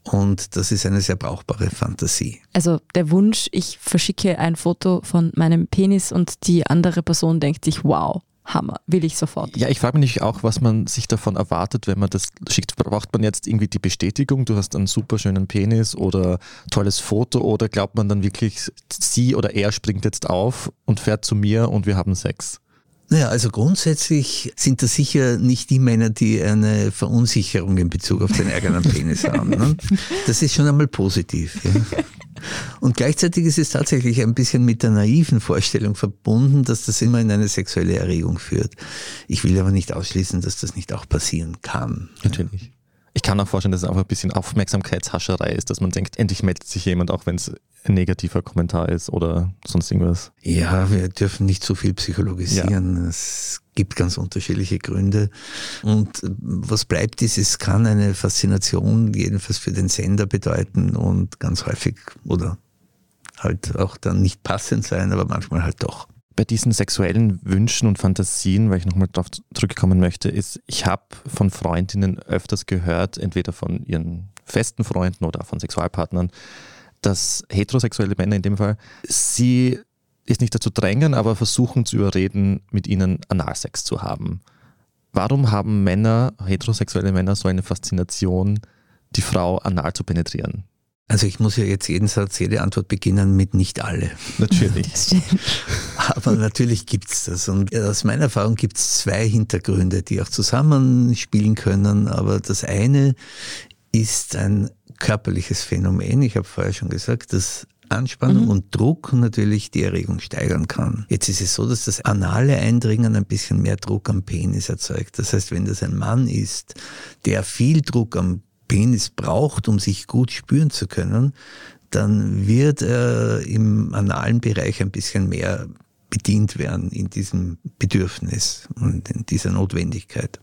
S3: Und das ist eine sehr brauchbare Fantasie.
S1: Also der Wunsch, ich verschicke ein Foto von meinem Penis und die andere Person denkt sich, wow, Hammer, will ich sofort.
S2: Ja, ich frage mich auch, was man sich davon erwartet, wenn man das schickt. Braucht man jetzt irgendwie die Bestätigung, du hast einen super schönen Penis oder tolles Foto oder glaubt man dann wirklich, sie oder er springt jetzt auf und fährt zu mir und wir haben Sex?
S3: Naja, also grundsätzlich sind das sicher nicht die Männer, die eine Verunsicherung in Bezug auf den eigenen Penis haben. Ne? Das ist schon einmal positiv. Ja. Und gleichzeitig ist es tatsächlich ein bisschen mit der naiven Vorstellung verbunden, dass das immer in eine sexuelle Erregung führt. Ich will aber nicht ausschließen, dass das nicht auch passieren kann.
S2: Natürlich. Ich kann auch vorstellen, dass es auch ein bisschen Aufmerksamkeitshascherei ist, dass man denkt, endlich meldet sich jemand, auch wenn es ein negativer Kommentar ist oder sonst irgendwas.
S3: Ja, wir dürfen nicht zu so viel psychologisieren. Ja. Es gibt ganz unterschiedliche Gründe. Und was bleibt ist, es kann eine Faszination jedenfalls für den Sender bedeuten und ganz häufig oder halt auch dann nicht passend sein, aber manchmal halt doch.
S2: Bei diesen sexuellen Wünschen und Fantasien, weil ich nochmal darauf zurückkommen möchte, ist, ich habe von Freundinnen öfters gehört, entweder von ihren festen Freunden oder von Sexualpartnern, dass heterosexuelle Männer in dem Fall sie ist nicht dazu drängen, aber versuchen zu überreden, mit ihnen Analsex zu haben. Warum haben Männer, heterosexuelle Männer, so eine Faszination, die Frau anal zu penetrieren?
S3: Also ich muss ja jetzt jeden Satz, jede Antwort beginnen mit nicht alle.
S2: Natürlich.
S3: Aber natürlich gibt es das. Und aus meiner Erfahrung gibt es zwei Hintergründe, die auch zusammenspielen können. Aber das eine ist ein körperliches Phänomen. Ich habe vorher schon gesagt, dass Anspannung mhm. und Druck natürlich die Erregung steigern kann. Jetzt ist es so, dass das anale Eindringen ein bisschen mehr Druck am Penis erzeugt. Das heißt, wenn das ein Mann ist, der viel Druck am Penis braucht, um sich gut spüren zu können, dann wird er im analen Bereich ein bisschen mehr bedient werden in diesem Bedürfnis und in dieser Notwendigkeit.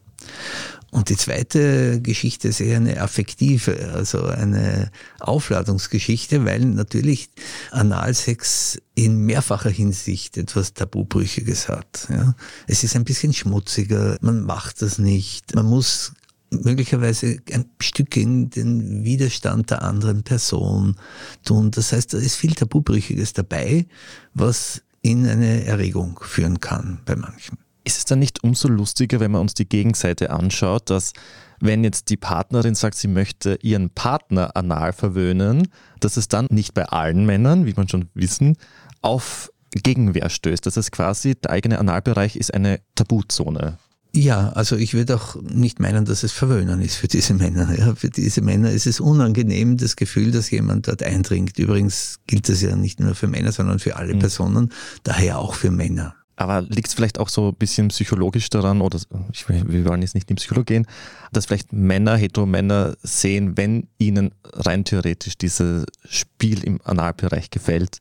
S3: Und die zweite Geschichte ist eher eine affektive, also eine Aufladungsgeschichte, weil natürlich Analsex in mehrfacher Hinsicht etwas Tabubrüchiges hat. Ja. Es ist ein bisschen schmutziger, man macht das nicht, man muss möglicherweise ein Stück in den Widerstand der anderen Person tun. Das heißt, da ist viel Tabubrüchiges dabei, was in eine Erregung führen kann bei manchen.
S2: Ist es dann nicht umso lustiger, wenn man uns die Gegenseite anschaut, dass wenn jetzt die Partnerin sagt, sie möchte ihren Partner anal verwöhnen, dass es dann nicht bei allen Männern, wie man schon wissen, auf Gegenwehr stößt. Das heißt quasi, der eigene Analbereich ist eine Tabuzone.
S3: Ja, also ich würde auch nicht meinen, dass es verwöhnen ist für diese Männer. Ja, für diese Männer ist es unangenehm, das Gefühl, dass jemand dort eindringt. Übrigens gilt das ja nicht nur für Männer, sondern für alle mhm. Personen, daher auch für Männer.
S2: Aber liegt es vielleicht auch so ein bisschen psychologisch daran, oder ich, wir wollen jetzt nicht in die Psychologie gehen, dass vielleicht Männer, Hetero-Männer sehen, wenn ihnen rein theoretisch dieses Spiel im Analbereich gefällt,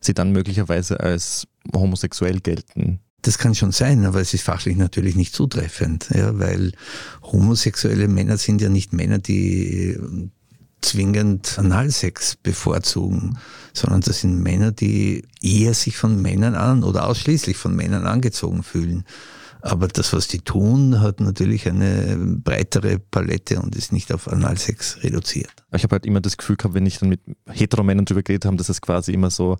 S2: sie dann möglicherweise als homosexuell gelten?
S3: Das kann schon sein, aber es ist fachlich natürlich nicht zutreffend, ja, weil homosexuelle Männer sind ja nicht Männer, die zwingend Analsex bevorzugen, sondern das sind Männer, die eher sich von Männern an oder ausschließlich von Männern angezogen fühlen. Aber das, was die tun, hat natürlich eine breitere Palette und ist nicht auf Analsex reduziert.
S2: Ich habe halt immer das Gefühl gehabt, wenn ich dann mit Heteromännern drüber geredet habe, dass es quasi immer so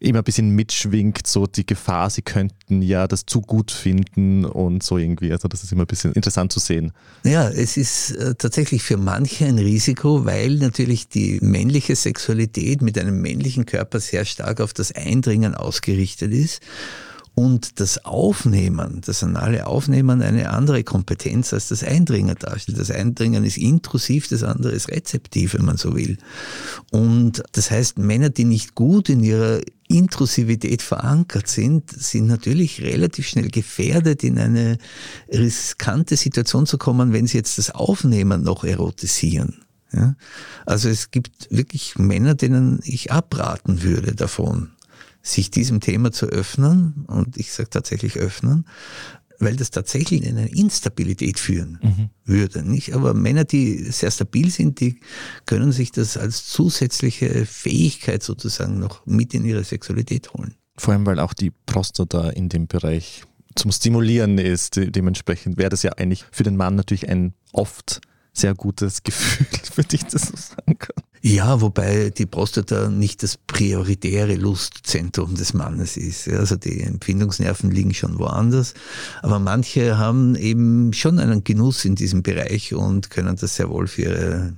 S2: immer ein bisschen mitschwingt, so die Gefahr, sie könnten ja das zu gut finden und so irgendwie. Also das ist immer ein bisschen interessant zu sehen.
S3: Ja, es ist äh, tatsächlich für manche ein Risiko, weil natürlich die männliche Sexualität mit einem männlichen Körper sehr stark auf das Eindringen ausgerichtet ist. Und das Aufnehmen, das anale Aufnehmen eine andere Kompetenz als das Eindringen darstellt. Das Eindringen ist intrusiv, das andere ist rezeptiv, wenn man so will. Und das heißt, Männer, die nicht gut in ihrer Intrusivität verankert sind, sind natürlich relativ schnell gefährdet, in eine riskante Situation zu kommen, wenn sie jetzt das Aufnehmen noch erotisieren. Ja? Also es gibt wirklich Männer, denen ich abraten würde davon sich diesem Thema zu öffnen, und ich sage tatsächlich öffnen, weil das tatsächlich in eine Instabilität führen mhm. würde. Nicht? Aber Männer, die sehr stabil sind, die können sich das als zusätzliche Fähigkeit sozusagen noch mit in ihre Sexualität holen.
S2: Vor allem, weil auch die Prostata in dem Bereich zum Stimulieren ist. Dementsprechend wäre das ja eigentlich für den Mann natürlich ein oft sehr gutes Gefühl, würde ich das so sagen können.
S3: Ja, wobei die Prostata nicht das prioritäre Lustzentrum des Mannes ist. Also die Empfindungsnerven liegen schon woanders. Aber manche haben eben schon einen Genuss in diesem Bereich und können das sehr wohl für ihre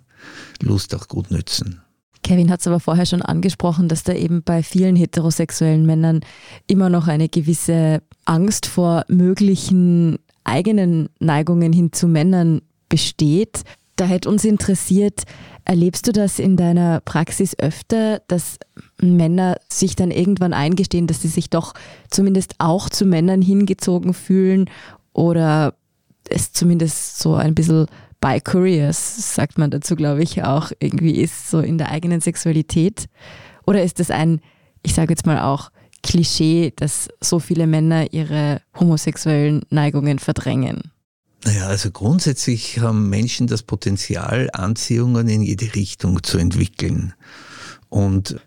S3: Lust auch gut nützen.
S1: Kevin hat es aber vorher schon angesprochen, dass da eben bei vielen heterosexuellen Männern immer noch eine gewisse Angst vor möglichen eigenen Neigungen hin zu Männern besteht. Da hätte uns interessiert, erlebst du das in deiner Praxis öfter, dass Männer sich dann irgendwann eingestehen, dass sie sich doch zumindest auch zu Männern hingezogen fühlen oder es zumindest so ein bisschen bi-curious, sagt man dazu, glaube ich, auch irgendwie ist, so in der eigenen Sexualität? Oder ist das ein, ich sage jetzt mal auch, Klischee, dass so viele Männer ihre homosexuellen Neigungen verdrängen?
S3: Naja, also grundsätzlich haben Menschen das Potenzial, Anziehungen in jede Richtung zu entwickeln. Und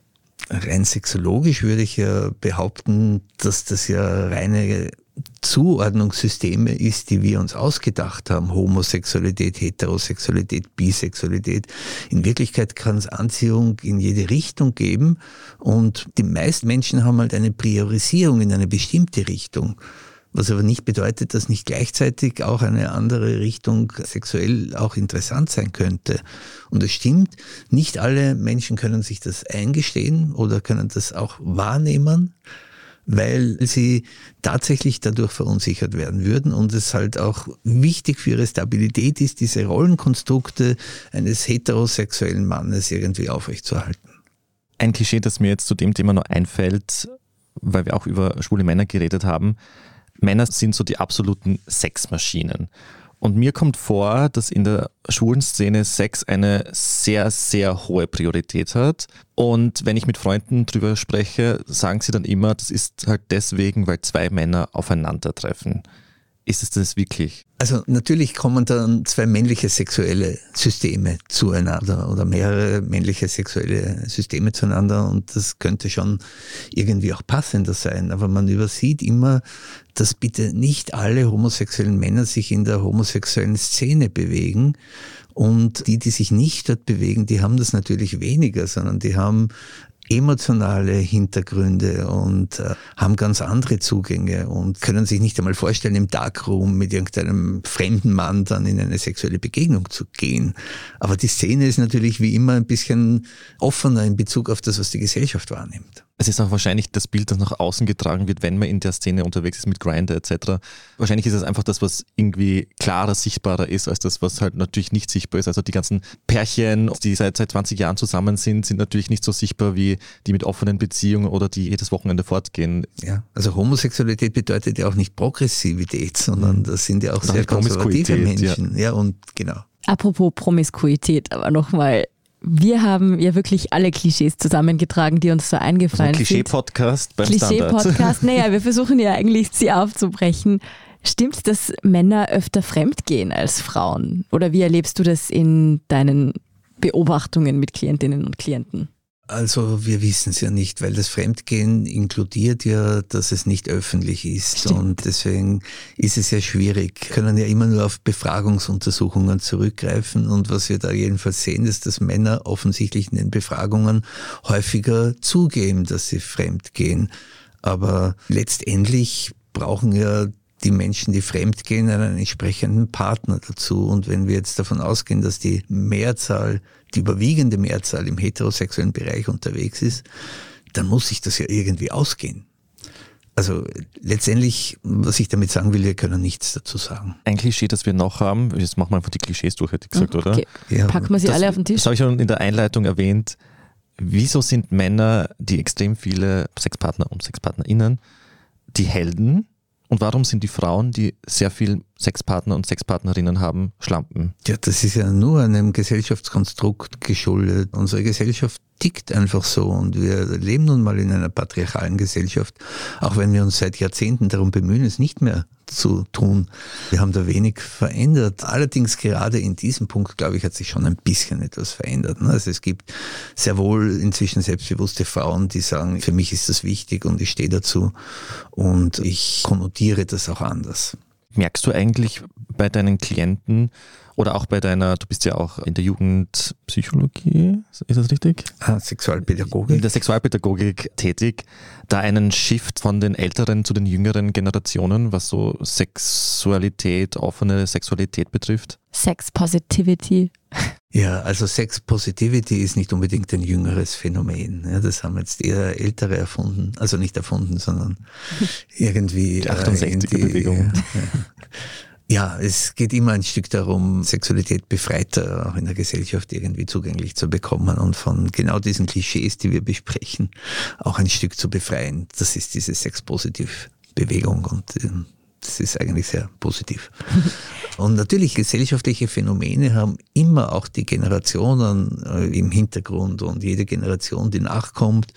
S3: rein sexologisch würde ich ja behaupten, dass das ja reine Zuordnungssysteme ist, die wir uns ausgedacht haben. Homosexualität, Heterosexualität, Bisexualität. In Wirklichkeit kann es Anziehung in jede Richtung geben und die meisten Menschen haben halt eine Priorisierung in eine bestimmte Richtung was aber nicht bedeutet, dass nicht gleichzeitig auch eine andere Richtung sexuell auch interessant sein könnte. Und es stimmt, nicht alle Menschen können sich das eingestehen oder können das auch wahrnehmen, weil sie tatsächlich dadurch verunsichert werden würden und es halt auch wichtig für ihre Stabilität ist, diese Rollenkonstrukte eines heterosexuellen Mannes irgendwie aufrechtzuerhalten.
S2: Ein Klischee, das mir jetzt zu dem Thema noch einfällt, weil wir auch über schwule Männer geredet haben, Männer sind so die absoluten Sexmaschinen. Und mir kommt vor, dass in der schwulen Szene Sex eine sehr, sehr hohe Priorität hat. Und wenn ich mit Freunden drüber spreche, sagen sie dann immer, das ist halt deswegen, weil zwei Männer aufeinandertreffen. Ist es das wirklich?
S3: Also natürlich kommen dann zwei männliche sexuelle Systeme zueinander oder mehrere männliche sexuelle Systeme zueinander und das könnte schon irgendwie auch passender sein. Aber man übersieht immer, dass bitte nicht alle homosexuellen Männer sich in der homosexuellen Szene bewegen. Und die, die sich nicht dort bewegen, die haben das natürlich weniger, sondern die haben emotionale Hintergründe und äh, haben ganz andere Zugänge und können sich nicht einmal vorstellen, im Darkroom mit irgendeinem fremden Mann dann in eine sexuelle Begegnung zu gehen. Aber die Szene ist natürlich wie immer ein bisschen offener in Bezug auf das, was die Gesellschaft wahrnimmt.
S2: Es ist auch wahrscheinlich das Bild, das nach außen getragen wird, wenn man in der Szene unterwegs ist mit Grinder etc. Wahrscheinlich ist es einfach das, was irgendwie klarer sichtbarer ist, als das, was halt natürlich nicht sichtbar ist. Also die ganzen Pärchen, die seit, seit 20 Jahren zusammen sind, sind natürlich nicht so sichtbar wie die mit offenen Beziehungen oder die jedes Wochenende fortgehen.
S3: Ja, also Homosexualität bedeutet ja auch nicht Progressivität, sondern mhm. das sind ja auch sehr konservative Menschen. Ja. ja, und genau.
S1: Apropos Promiskuität, aber nochmal wir haben ja wirklich alle Klischees zusammengetragen, die uns so eingefallen also
S2: Klischee-Podcast beim
S1: Klischee-Podcast, naja, wir versuchen ja eigentlich, sie aufzubrechen. Stimmt, dass Männer öfter fremdgehen als Frauen? Oder wie erlebst du das in deinen Beobachtungen mit Klientinnen und Klienten?
S3: Also wir wissen es ja nicht, weil das Fremdgehen inkludiert ja, dass es nicht öffentlich ist. Stimmt. Und deswegen ist es ja schwierig. Wir können ja immer nur auf Befragungsuntersuchungen zurückgreifen. Und was wir da jedenfalls sehen, ist, dass Männer offensichtlich in den Befragungen häufiger zugeben, dass sie fremdgehen. Aber letztendlich brauchen ja die Menschen, die fremdgehen, einen entsprechenden Partner dazu. Und wenn wir jetzt davon ausgehen, dass die Mehrzahl, die überwiegende Mehrzahl im heterosexuellen Bereich unterwegs ist, dann muss sich das ja irgendwie ausgehen. Also letztendlich, was ich damit sagen will, wir können nichts dazu sagen.
S2: Ein Klischee, das wir noch haben, jetzt machen wir einfach die Klischees durch, hätte ich gesagt, oder?
S1: Okay.
S3: Ja,
S1: Packen wir sie
S2: Das-
S1: alle auf den Tisch.
S2: Das habe ich schon in der Einleitung erwähnt. Wieso sind Männer, die extrem viele Sexpartner und Sexpartnerinnen, die Helden? Und warum sind die Frauen, die sehr viel Sexpartner und Sexpartnerinnen haben, Schlampen?
S3: Ja, das ist ja nur einem Gesellschaftskonstrukt geschuldet. Unsere Gesellschaft tickt einfach so und wir leben nun mal in einer patriarchalen Gesellschaft, auch wenn wir uns seit Jahrzehnten darum bemühen, es nicht mehr zu tun. Wir haben da wenig verändert. Allerdings gerade in diesem Punkt, glaube ich, hat sich schon ein bisschen etwas verändert. ne? Also es gibt sehr wohl inzwischen selbstbewusste Frauen, die sagen, für mich ist das wichtig und ich stehe dazu und ich konnotiere das auch anders.
S2: Merkst du eigentlich bei deinen Klienten oder auch bei deiner, du bist ja auch in der Jugendpsychologie, ist das richtig?
S3: Ah,
S2: In
S3: Sexualpädagogik.
S2: der Sexualpädagogik tätig, da einen Shift von den älteren zu den jüngeren Generationen, was so Sexualität, offene Sexualität betrifft?
S1: Sex Positivity.
S3: Ja, also Sex Positivity ist nicht unbedingt ein jüngeres Phänomen. Ja, das haben jetzt eher Ältere erfunden. Also nicht erfunden, sondern irgendwie.
S2: Die
S3: äh,
S2: 68er
S3: in die-
S2: Bewegung.
S3: Ja, es geht immer ein Stück darum, Sexualität befreiter auch in der Gesellschaft irgendwie zugänglich zu bekommen und von genau diesen Klischees, die wir besprechen, auch ein Stück zu befreien. Das ist diese Sex-Positiv-Bewegung und ähm, das ist eigentlich sehr positiv. Und natürlich gesellschaftliche Phänomene haben immer auch die Generationen äh, im Hintergrund und jede Generation, die nachkommt,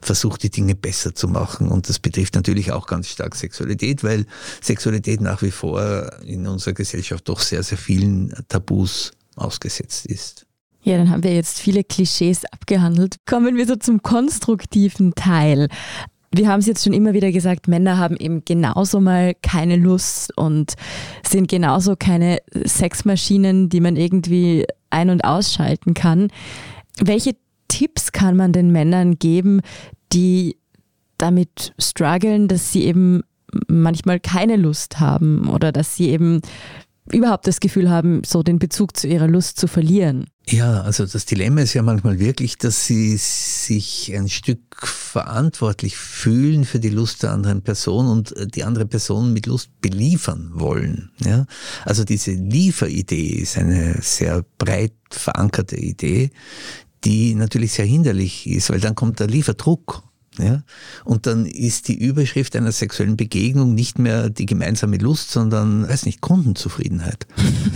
S3: versucht die Dinge besser zu machen. Und das betrifft natürlich auch ganz stark Sexualität, weil Sexualität nach wie vor in unserer Gesellschaft doch sehr, sehr vielen Tabus ausgesetzt ist.
S1: Ja, dann haben wir jetzt viele Klischees abgehandelt. Kommen wir so zum konstruktiven Teil. Wir haben es jetzt schon immer wieder gesagt, Männer haben eben genauso mal keine Lust und sind genauso keine Sexmaschinen, die man irgendwie ein- und ausschalten kann. Welche Tipps kann man den Männern geben, die damit strugglen, dass sie eben manchmal keine Lust haben oder dass sie eben überhaupt das Gefühl haben, so den Bezug zu ihrer Lust zu verlieren?
S3: Ja, also das Dilemma ist ja manchmal wirklich, dass sie sich ein Stück verantwortlich fühlen für die Lust der anderen Person und die andere Person mit Lust beliefern wollen. Ja? Also diese Lieferidee ist eine sehr breit verankerte Idee, die natürlich sehr hinderlich ist, weil dann kommt der Lieferdruck. Ja? Und dann ist die Überschrift einer sexuellen Begegnung nicht mehr die gemeinsame Lust, sondern, weiß nicht, Kundenzufriedenheit.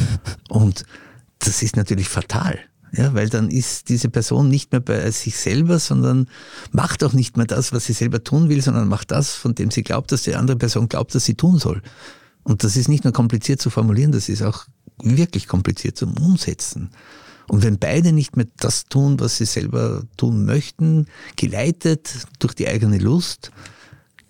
S3: Und das ist natürlich fatal. Ja, weil dann ist diese Person nicht mehr bei sich selber, sondern macht auch nicht mehr das, was sie selber tun will, sondern macht das, von dem sie glaubt, dass die andere Person glaubt, dass sie tun soll. Und das ist nicht nur kompliziert zu formulieren, das ist auch wirklich kompliziert zum Umsetzen. Und wenn beide nicht mehr das tun, was sie selber tun möchten, geleitet durch die eigene Lust,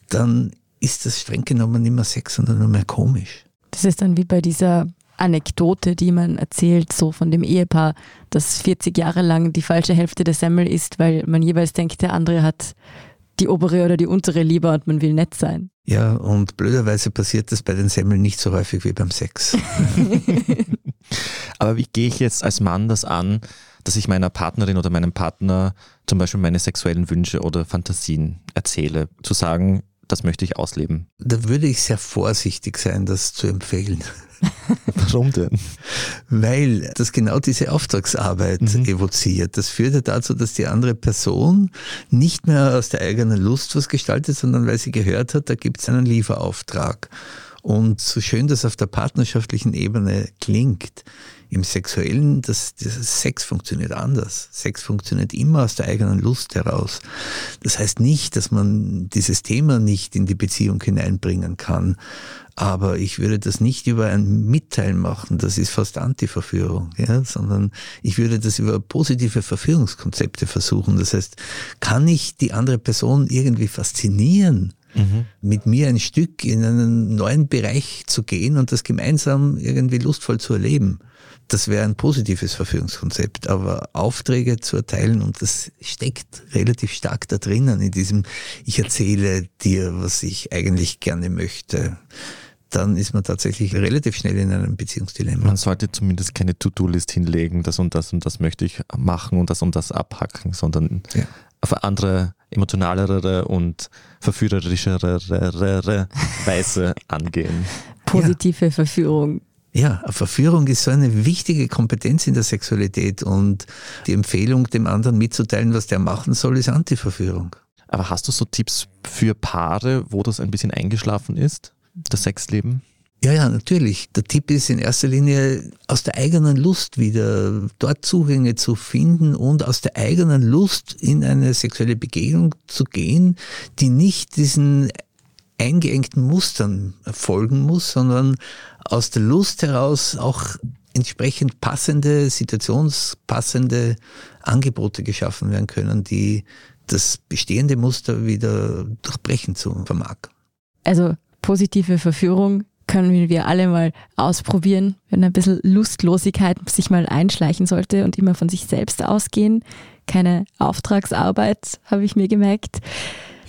S3: dann ist das streng genommen nicht mehr Sex, sondern nur mehr komisch.
S1: Das ist dann wie bei dieser Anekdote, die man erzählt, so von dem Ehepaar, das 40 Jahre lang die falsche Hälfte der Semmel isst, weil man jeweils denkt, der andere hat die obere oder die untere lieber und man will nett sein.
S3: Ja, und blöderweise passiert das bei den Semmeln nicht so häufig wie beim Sex.
S2: Aber wie gehe ich jetzt als Mann das an, dass ich meiner Partnerin oder meinem Partner zum Beispiel meine sexuellen Wünsche oder Fantasien erzähle? Zu sagen, das möchte ich ausleben.
S3: Da würde ich sehr vorsichtig sein, das zu empfehlen.
S2: Warum denn?
S3: Weil das genau diese Auftragsarbeit mhm. evoziert. Das führt ja dazu, dass die andere Person nicht mehr aus der eigenen Lust was gestaltet, sondern weil sie gehört hat, da gibt es einen Lieferauftrag. Und so schön das auf der partnerschaftlichen Ebene klingt, im Sexuellen, das, das Sex funktioniert anders. Sex funktioniert immer aus der eigenen Lust heraus. Das heißt nicht, dass man dieses Thema nicht in die Beziehung hineinbringen kann. Aber ich würde das nicht über ein Mitteilen machen, das ist fast Anti-Verführung, ja, sondern ich würde das über positive Verführungskonzepte versuchen. Das heißt, kann ich die andere Person irgendwie faszinieren? Mhm. mit mir ein Stück in einen neuen Bereich zu gehen und das gemeinsam irgendwie lustvoll zu erleben. Das wäre ein positives Verführungskonzept, aber Aufträge zu erteilen und das steckt relativ stark da drinnen in diesem, ich erzähle dir, was ich eigentlich gerne möchte dann ist man tatsächlich relativ schnell in einem Beziehungsdilemma.
S2: Man sollte zumindest keine To-Do-List hinlegen, das und das und das möchte ich machen und das und das abhacken, sondern ja. auf eine andere emotionalere und verführerischere Weise angehen.
S1: Positive ja. Verführung.
S3: Ja, Verführung ist so eine wichtige Kompetenz in der Sexualität und die Empfehlung, dem anderen mitzuteilen, was der machen soll, ist Antiverführung.
S2: Aber hast du so Tipps für Paare, wo das ein bisschen eingeschlafen ist, das Sexleben?
S3: Ja, ja, natürlich. Der Tipp ist in erster Linie aus der eigenen Lust wieder dort Zugänge zu finden und aus der eigenen Lust in eine sexuelle Begegnung zu gehen, die nicht diesen eingeengten Mustern folgen muss, sondern aus der Lust heraus auch entsprechend passende, situationspassende Angebote geschaffen werden können, die das bestehende Muster wieder durchbrechen zu vermag.
S1: Also positive Verführung können wir alle mal ausprobieren, wenn ein bisschen Lustlosigkeit sich mal einschleichen sollte und immer von sich selbst ausgehen. Keine Auftragsarbeit, habe ich mir gemerkt.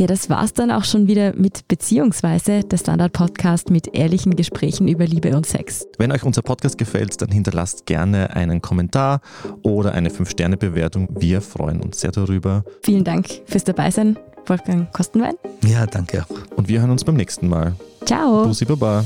S1: Ja, das war's dann auch schon wieder mit Beziehungsweise, der Standard-Podcast mit ehrlichen Gesprächen über Liebe und Sex.
S2: Wenn euch unser Podcast gefällt, dann hinterlasst gerne einen Kommentar oder eine 5-Sterne-Bewertung. Wir freuen uns sehr darüber.
S1: Vielen Dank fürs Dabeisein, Wolfgang Kostenwein.
S3: Ja, danke auch.
S2: Und wir hören uns beim nächsten Mal.
S1: Ciao.
S2: Bussi Baba.